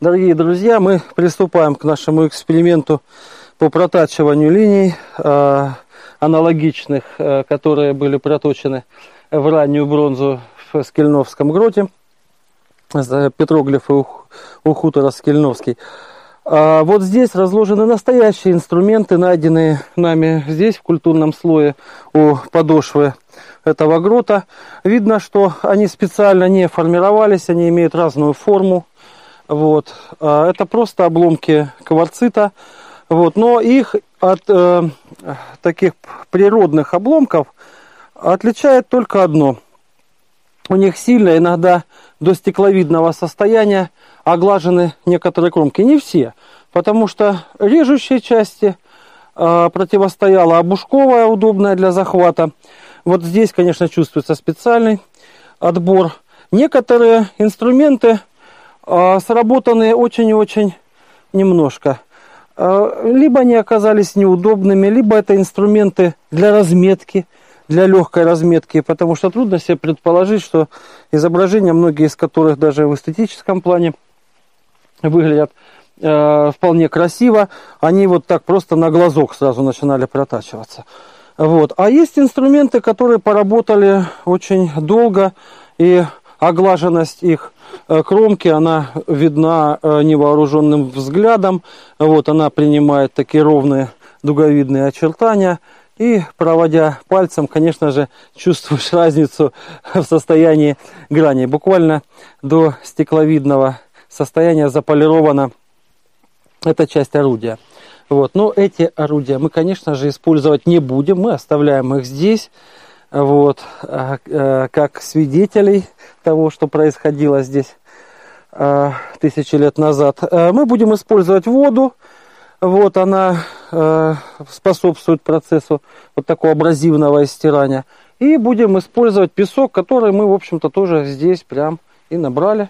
Дорогие друзья, мы приступаем к нашему эксперименту по протачиванию линий, э, аналогичных, э, которые были проточены в раннюю бронзу в Скельновском гроте. Петроглифы у хутора Скельновский. А вот здесь разложены настоящие инструменты, найденные нами здесь, в культурном слое у подошвы этого грота. Видно, что они специально не формировались, они имеют разную форму. Вот. А это просто обломки кварцита. Вот. Но их от э, таких природных обломков отличает только одно. У них сильно, иногда до стекловидного состояния оглажены некоторые кромки. Не все, потому что режущие части э, противостояла обушковая, удобная для захвата. Вот здесь, конечно, чувствуется специальный отбор. Некоторые инструменты э, сработаны очень и очень немножко. Э, либо они оказались неудобными, либо это инструменты для разметки, для легкой разметки, потому что трудно себе предположить, что изображения, многие из которых даже в эстетическом плане выглядят э, вполне красиво, они вот так просто на глазок сразу начинали протачиваться. Вот. А есть инструменты, которые поработали очень долго, и оглаженность их э, кромки, она видна э, невооруженным взглядом. Вот она принимает такие ровные дуговидные очертания. И проводя пальцем, конечно же, чувствуешь разницу в состоянии грани. Буквально до стекловидного состояния заполирована эта часть орудия. Вот. Но эти орудия мы, конечно же, использовать не будем. Мы оставляем их здесь, вот, а, а, как свидетелей того, что происходило здесь а, тысячи лет назад. Мы будем использовать воду. Вот она способствует процессу вот такого абразивного истирания. И будем использовать песок, который мы, в общем-то, тоже здесь прям и набрали.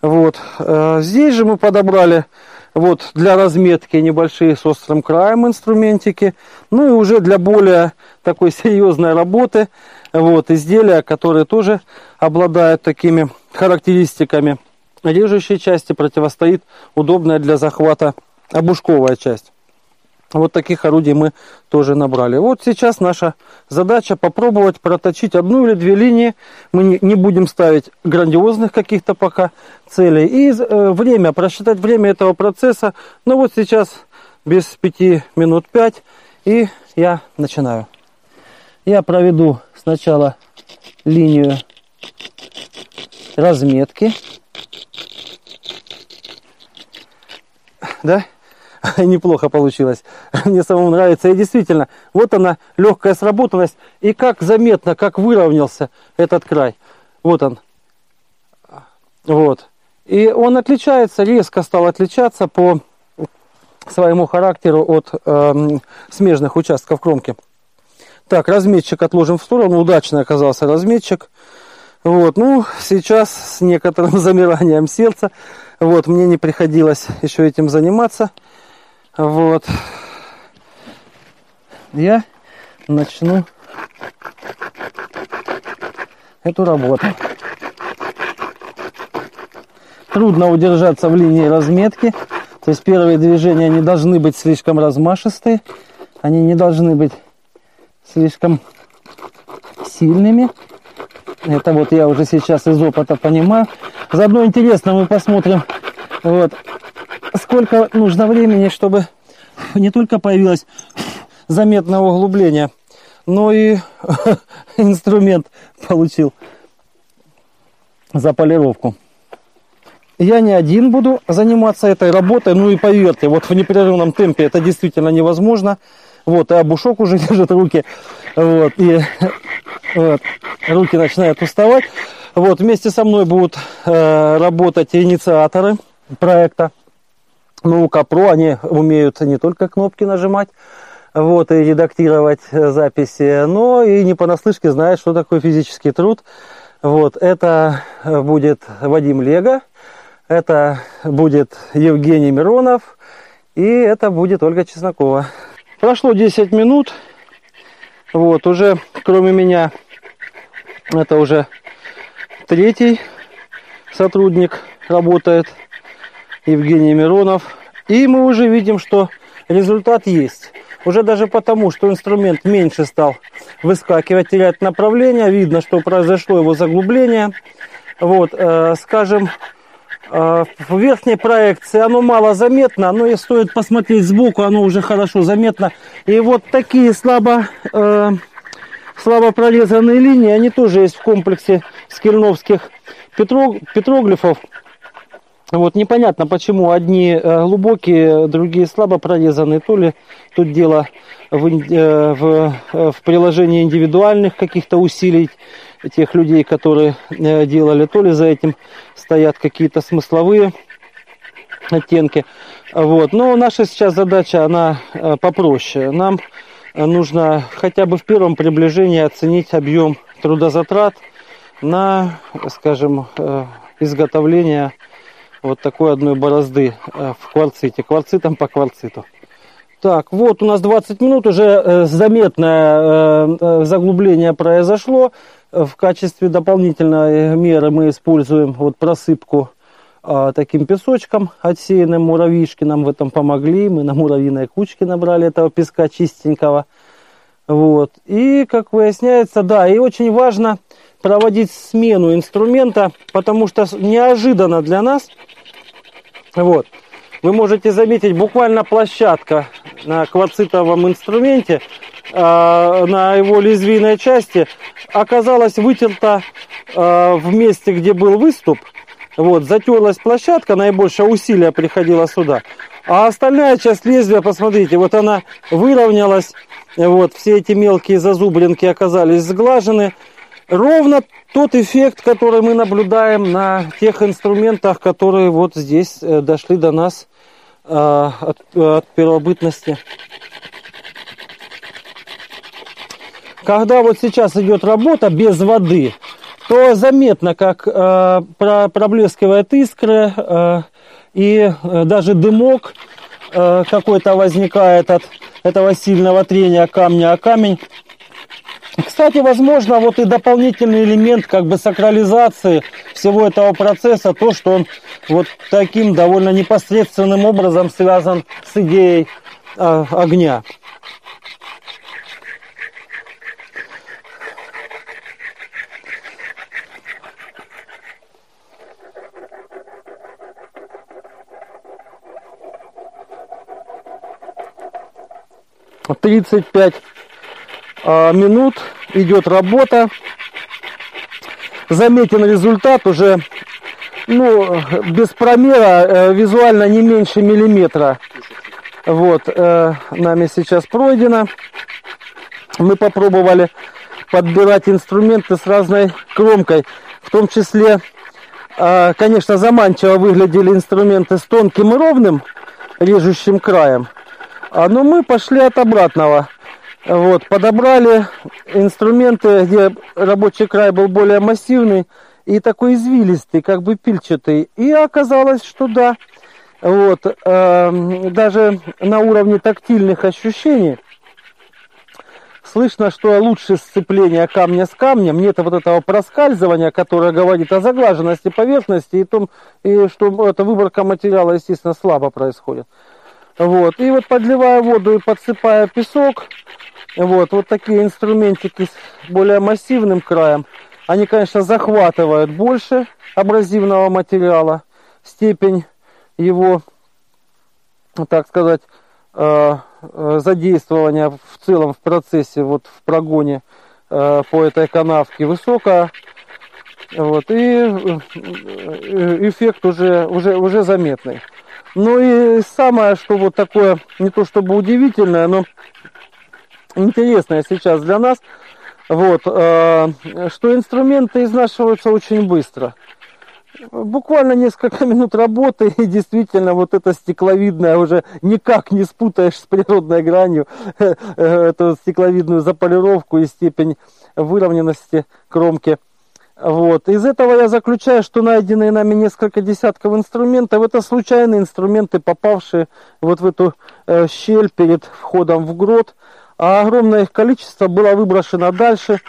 Вот. Здесь же мы подобрали вот для разметки небольшие с острым краем инструментики. Ну и уже для более такой серьезной работы вот изделия, которые тоже обладают такими характеристиками. Режущей части противостоит удобная для захвата обушковая часть. Вот таких орудий мы тоже набрали. Вот сейчас наша задача попробовать проточить одну или две линии. Мы не будем ставить грандиозных каких-то пока целей. И э, время, просчитать время этого процесса. Ну вот сейчас без пяти минут пять. И я начинаю. Я проведу сначала линию разметки. Да? неплохо получилось. Мне самому нравится. И действительно, вот она, легкая сработанность. И как заметно, как выровнялся этот край. Вот он. Вот. И он отличается, резко стал отличаться по своему характеру от э, смежных участков кромки. Так, разметчик отложим в сторону. Удачно оказался разметчик. Вот, ну, сейчас с некоторым замиранием сердца. Вот, мне не приходилось еще этим заниматься. Вот. Я начну эту работу. Трудно удержаться в линии разметки. То есть первые движения не должны быть слишком размашистые. Они не должны быть слишком сильными. Это вот я уже сейчас из опыта понимаю. Заодно интересно мы посмотрим вот, сколько нужно времени, чтобы не только появилось заметное углубление, но и инструмент получил за полировку. Я не один буду заниматься этой работой, ну и поверьте, вот в непрерывном темпе это действительно невозможно. Вот, и обушок уже держит руки, вот, и вот, руки начинают уставать. Вот, вместе со мной будут э, работать инициаторы проекта наука про, они умеют не только кнопки нажимать, вот, и редактировать э, записи, но и не понаслышке знают, что такое физический труд. Вот, это э, будет Вадим Лего, это будет Евгений Миронов, и это будет Ольга Чеснокова. Прошло 10 минут, вот, уже кроме меня, это уже третий сотрудник работает Евгений Миронов. И мы уже видим, что результат есть. Уже даже потому, что инструмент меньше стал выскакивать, терять направление. Видно, что произошло его заглубление. Вот, э, скажем, э, в верхней проекции оно мало заметно, но и стоит посмотреть сбоку, оно уже хорошо заметно. И вот такие слабо, э, слабо прорезанные линии, они тоже есть в комплексе скельновских петроглифов. Вот непонятно, почему одни э, глубокие, другие слабо прорезанные. То ли тут дело в, э, в, э, в приложении индивидуальных каких-то усилий тех людей, которые делали, то ли за этим стоят какие-то смысловые оттенки. Вот. Но наша сейчас задача, она попроще. Нам нужно хотя бы в первом приближении оценить объем трудозатрат на, скажем, изготовление вот такой одной борозды э, в кварците, кварцитом по кварциту. Так, вот у нас 20 минут, уже э, заметное э, заглубление произошло. В качестве дополнительной меры мы используем вот просыпку таким песочком, отсеянным муравьишки нам в этом помогли. Мы на муравьиной кучке набрали этого песка чистенького. Вот. И, как выясняется, да, и очень важно проводить смену инструмента, потому что неожиданно для нас вот. Вы можете заметить, буквально площадка на кварцитовом инструменте, э, на его лезвийной части, оказалась вытерта э, в месте, где был выступ. Вот, затерлась площадка, наибольшее усилие приходило сюда. А остальная часть лезвия, посмотрите, вот она выровнялась, вот, все эти мелкие зазубринки оказались сглажены. Ровно тот эффект, который мы наблюдаем на тех инструментах, которые вот здесь э, дошли до нас э, от, от первобытности. Когда вот сейчас идет работа без воды, то заметно, как э, про, проблескивает искры э, и э, даже дымок э, какой-то возникает от этого сильного трения камня о камень. Кстати, возможно, вот и дополнительный элемент как бы сакрализации всего этого процесса, то, что он вот таким довольно непосредственным образом связан с идеей э, огня. Тридцать пять минут идет работа. Заметен результат уже, ну, без промера, э, визуально не меньше миллиметра. Вот, э, нами сейчас пройдено. Мы попробовали подбирать инструменты с разной кромкой. В том числе, э, конечно, заманчиво выглядели инструменты с тонким и ровным режущим краем. А, но мы пошли от обратного – вот, подобрали инструменты, где рабочий край был более массивный и такой извилистый, как бы пильчатый. И оказалось, что да, вот, э, даже на уровне тактильных ощущений слышно, что лучше сцепление камня с камнем, нет вот этого проскальзывания, которое говорит о заглаженности поверхности и том, и что эта выборка материала, естественно, слабо происходит. Вот. И вот подливая воду и подсыпая песок, вот, вот такие инструментики с более массивным краем, они, конечно, захватывают больше абразивного материала, степень его, так сказать, э, э, задействования в целом в процессе, вот в прогоне э, по этой канавке высокая. Вот, и эффект уже, уже, уже заметный. Ну и самое, что вот такое, не то чтобы удивительное, но интересное сейчас для нас, вот, э, что инструменты изнашиваются очень быстро. Буквально несколько минут работы, и действительно вот это стекловидное уже никак не спутаешь с природной гранью, э, эту стекловидную заполировку и степень выровненности кромки – вот. Из этого я заключаю, что найденные нами несколько десятков инструментов, это случайные инструменты, попавшие вот в эту э, щель перед входом в грот, а огромное их количество было выброшено дальше,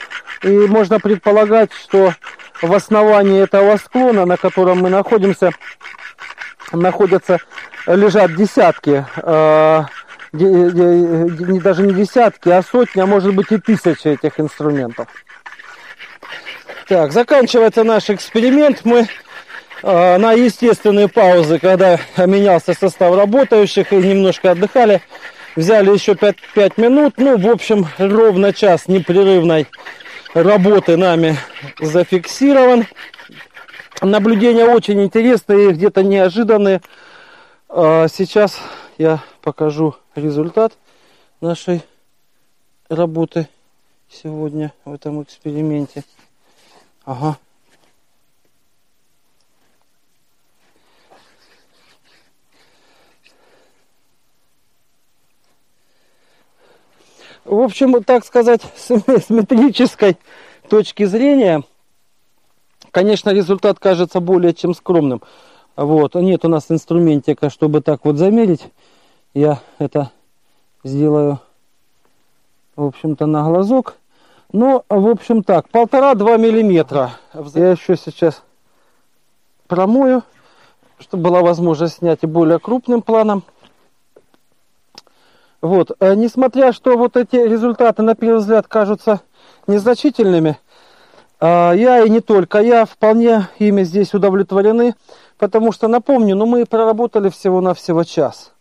и можно предполагать, что в основании этого склона, на котором мы находимся, находятся, лежат десятки, э, даже не десятки, а сотни, а может быть и тысячи этих инструментов. Так, заканчивается наш эксперимент. Мы э, на естественные паузы, когда менялся состав работающих и немножко отдыхали, взяли еще 5, 5 минут. Ну, в общем, ровно час непрерывной работы нами зафиксирован. Наблюдения очень интересные, где-то неожиданные. А, сейчас я покажу результат нашей работы сегодня в этом эксперименте. Ага. В общем, так сказать, с метрической точки зрения, конечно, результат кажется более чем скромным. Вот, нет у нас инструментика, чтобы так вот замерить. Я это сделаю, в общем-то, на глазок. Ну, в общем так, полтора-два миллиметра. Я еще сейчас промою, чтобы была возможность снять и более крупным планом. Вот, э, несмотря что вот эти результаты на первый взгляд кажутся незначительными, э, я и не только, я вполне ими здесь удовлетворены, потому что, напомню, ну мы проработали всего-навсего час.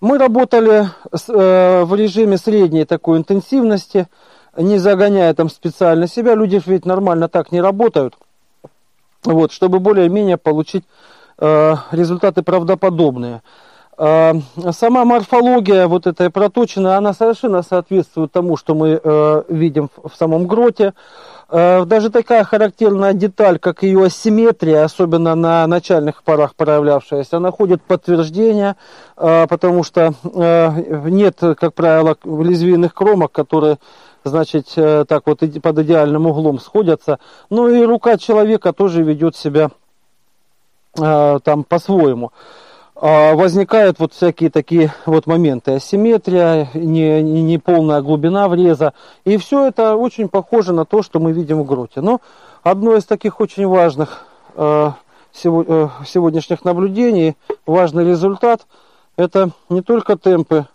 Мы работали э, в режиме средней такой интенсивности – не загоняя там специально себя, люди ведь нормально так не работают, вот, чтобы более-менее получить э, результаты правдоподобные. Э, сама морфология вот этой проточины, она совершенно соответствует тому, что мы э, видим в, самом гроте. Э, даже такая характерная деталь, как ее асимметрия, особенно на начальных порах проявлявшаяся, находит подтверждение, потому что нет, как правило, лезвийных кромок, которые значит, так вот под идеальным углом сходятся. Ну и рука человека тоже ведет себя там по-своему. Э, возникают вот всякие такие вот моменты. Асимметрия, не, не полная глубина вреза. И все это очень похоже на то, что мы видим в гроте. Но одно из таких очень важных э, сегодняшних наблюдений, важный результат, это не только темпы,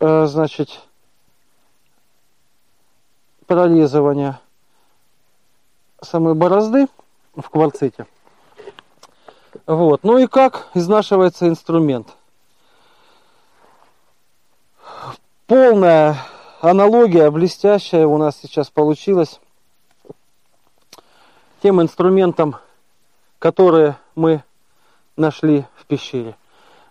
э, значит, прорезывания самой борозды в кварците. Вот. Ну и как изнашивается инструмент. Полная аналогия, блестящая у нас сейчас получилась тем инструментом, которые мы нашли в пещере.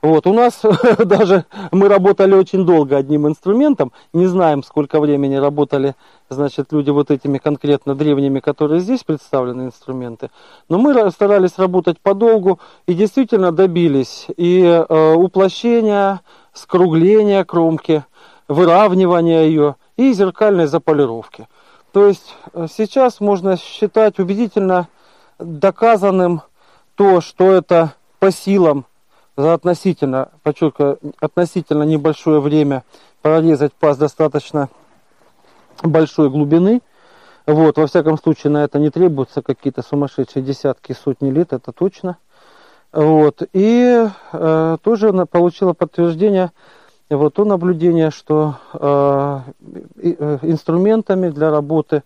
Вот, у нас даже мы работали очень долго одним инструментом, не знаем, сколько времени работали, значит, люди вот этими конкретно древними, которые здесь представлены инструменты. Но мы старались работать подолгу и действительно добились и э, уплощения, скругления кромки, выравнивания ее и зеркальной заполировки. То есть э, сейчас можно считать убедительно доказанным то, что это по силам за относительно, подчеркиваю, относительно небольшое время прорезать паз достаточно большой глубины. Вот, во всяком случае, на это не требуются какие-то сумасшедшие десятки, сотни лет, это точно. Вот, и э, тоже она получила подтверждение вот то наблюдение, что э, э, инструментами для работы,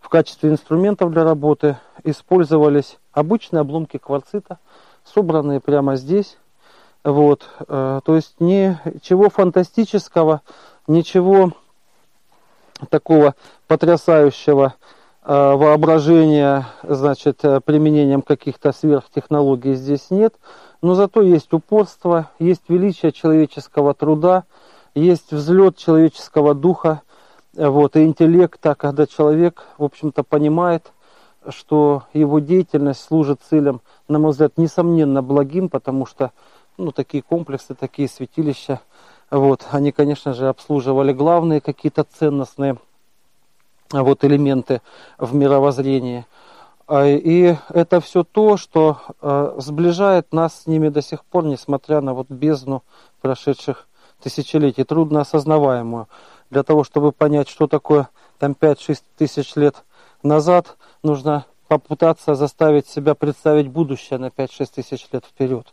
в качестве инструментов для работы использовались обычные обломки кварцита, собранные прямо здесь, вот, э, то есть ничего фантастического, ничего такого потрясающего э, воображения, значит, э, применением каких-то сверхтехнологий здесь нет. Но зато есть упорство, есть величие человеческого труда, есть взлет человеческого духа, вот, и интеллекта, когда человек, в общем-то, понимает, что его деятельность служит целям, на мой взгляд, несомненно благим, потому что ну, такие комплексы, такие святилища. Вот, они, конечно же, обслуживали главные какие-то ценностные вот, элементы в мировоззрении. А, и это все то, что э, сближает нас с ними до сих пор, несмотря на вот бездну прошедших тысячелетий, трудно осознаваемую. Для того, чтобы понять, что такое там 5-6 тысяч лет назад, нужно попытаться заставить себя представить будущее на 5-6 тысяч лет вперед.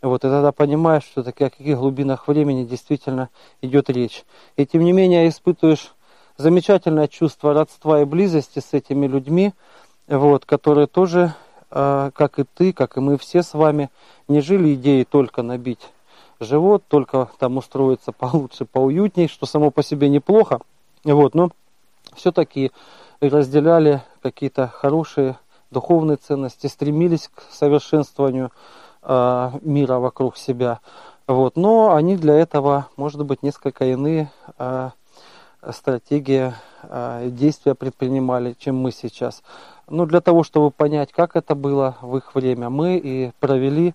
Вот, и тогда понимаешь, что таки о каких глубинах времени действительно идет речь. И тем не менее испытываешь замечательное чувство родства и близости с этими людьми, вот, которые тоже, э, как и ты, как и мы все с вами, не жили идеей только набить живот, только там устроиться получше, поуютней, что само по себе неплохо. Вот, но все-таки разделяли какие-то хорошие духовные ценности, стремились к совершенствованию э, мира вокруг себя. Вот. Но они для этого, может быть, несколько иные э, стратегии э, действия предпринимали, чем мы сейчас. Ну, для того, чтобы понять, как это было в их время, мы и провели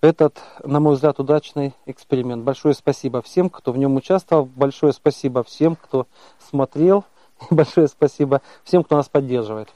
этот, на мой взгляд, удачный эксперимент. Большое спасибо всем, кто в нем участвовал. Большое спасибо всем, кто смотрел. И большое спасибо всем, кто нас поддерживает.